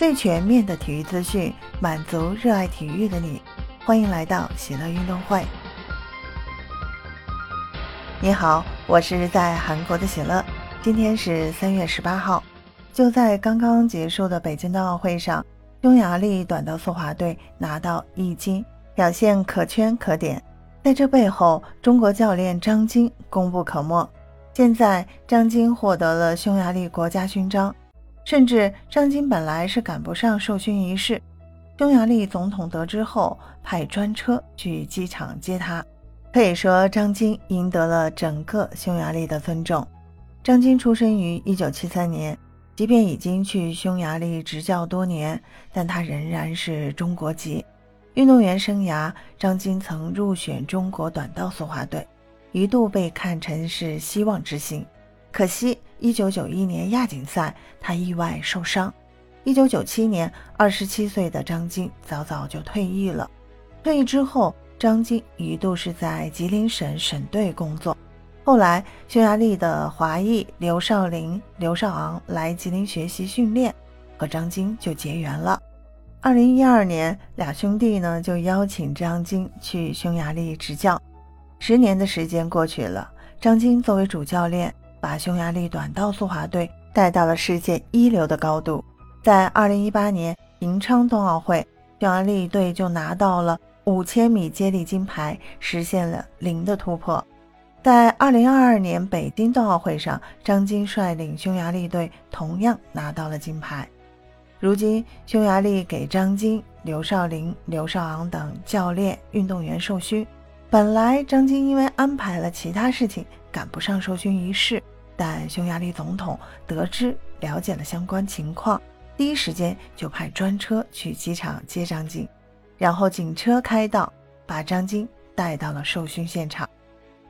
最全面的体育资讯，满足热爱体育的你。欢迎来到喜乐运动会。你好，我是在韩国的喜乐。今天是三月十八号，就在刚刚结束的北京冬奥会上，匈牙利短道速滑队拿到一金，表现可圈可点。在这背后，中国教练张晶功不可没。现在，张晶获得了匈牙利国家勋章。甚至张晶本来是赶不上授勋仪式，匈牙利总统得知后派专车去机场接他。可以说，张晶赢得了整个匈牙利的尊重。张晶出生于1973年，即便已经去匈牙利执教多年，但他仍然是中国籍。运动员生涯，张晶曾入选中国短道速滑队，一度被看成是希望之星。可惜，一九九一年亚锦赛，他意外受伤。一九九七年，二十七岁的张晶早早就退役了。退役之后，张晶一度是在吉林省省队工作。后来，匈牙利的华裔刘少林、刘少昂来吉林学习训练，和张晶就结缘了。二零一二年，俩兄弟呢就邀请张晶去匈牙利执教。十年的时间过去了，张晶作为主教练。把匈牙利短道速滑队带到了世界一流的高度。在2018年平昌冬奥会，匈牙利队就拿到了5000米接力金牌，实现了零的突破。在2022年北京冬奥会上，张晶率领匈牙利队同样拿到了金牌。如今，匈牙利给张晶、刘少林、刘少昂等教练、运动员授勋。本来张晶因为安排了其他事情，赶不上授勋仪式。但匈牙利总统得知了解了相关情况，第一时间就派专车去机场接张晶，然后警车开道，把张晶带到了授勋现场。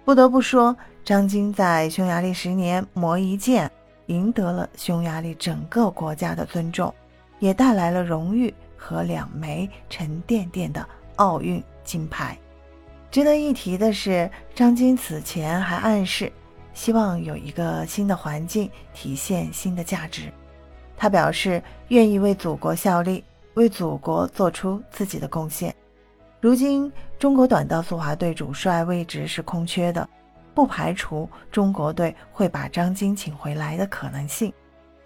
不得不说，张晶在匈牙利十年磨一剑，赢得了匈牙利整个国家的尊重，也带来了荣誉和两枚沉甸甸的奥运金牌。值得一提的是，张晶此前还暗示。希望有一个新的环境，体现新的价值。他表示愿意为祖国效力，为祖国做出自己的贡献。如今，中国短道速滑队主帅位置是空缺的，不排除中国队会把张晶请回来的可能性。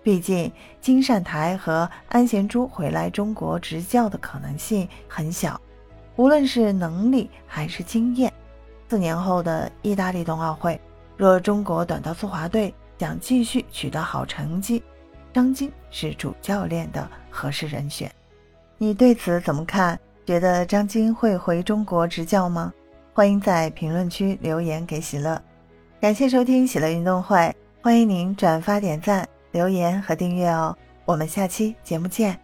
毕竟，金善台和安贤洙回来中国执教的可能性很小，无论是能力还是经验。四年后的意大利冬奥会。若中国短道速滑队想继续取得好成绩，张晶是主教练的合适人选。你对此怎么看？觉得张晶会回中国执教吗？欢迎在评论区留言给喜乐。感谢收听喜乐运动会，欢迎您转发、点赞、留言和订阅哦。我们下期节目见。